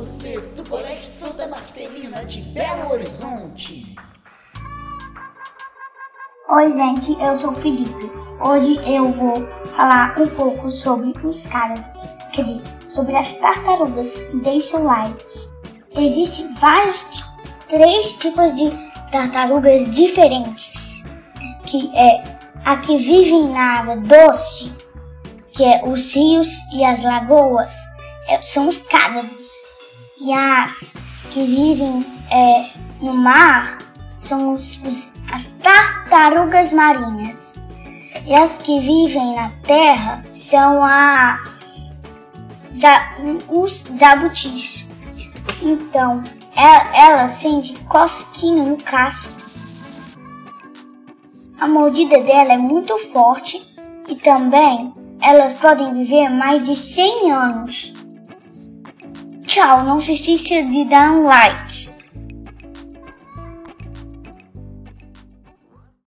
podcast do Colégio Santa Marcelina de Belo Horizonte. Oi, gente, eu sou o Felipe. Hoje eu vou falar um pouco sobre os cárabos, quer dizer, sobre as tartarugas. Deixa o like. Existem vários, três tipos de tartarugas diferentes, que é a que vivem na água doce, que é os rios e as lagoas, é, são os cárabos. E as que vivem é, no mar são os, os, as tartarugas marinhas. E as que vivem na terra são as ja, os jabutis. Então, é, ela sente cosquinha no casco. A mordida dela é muito forte e também elas podem viver mais de 100 anos. Tchau, não se esqueça de dar um like.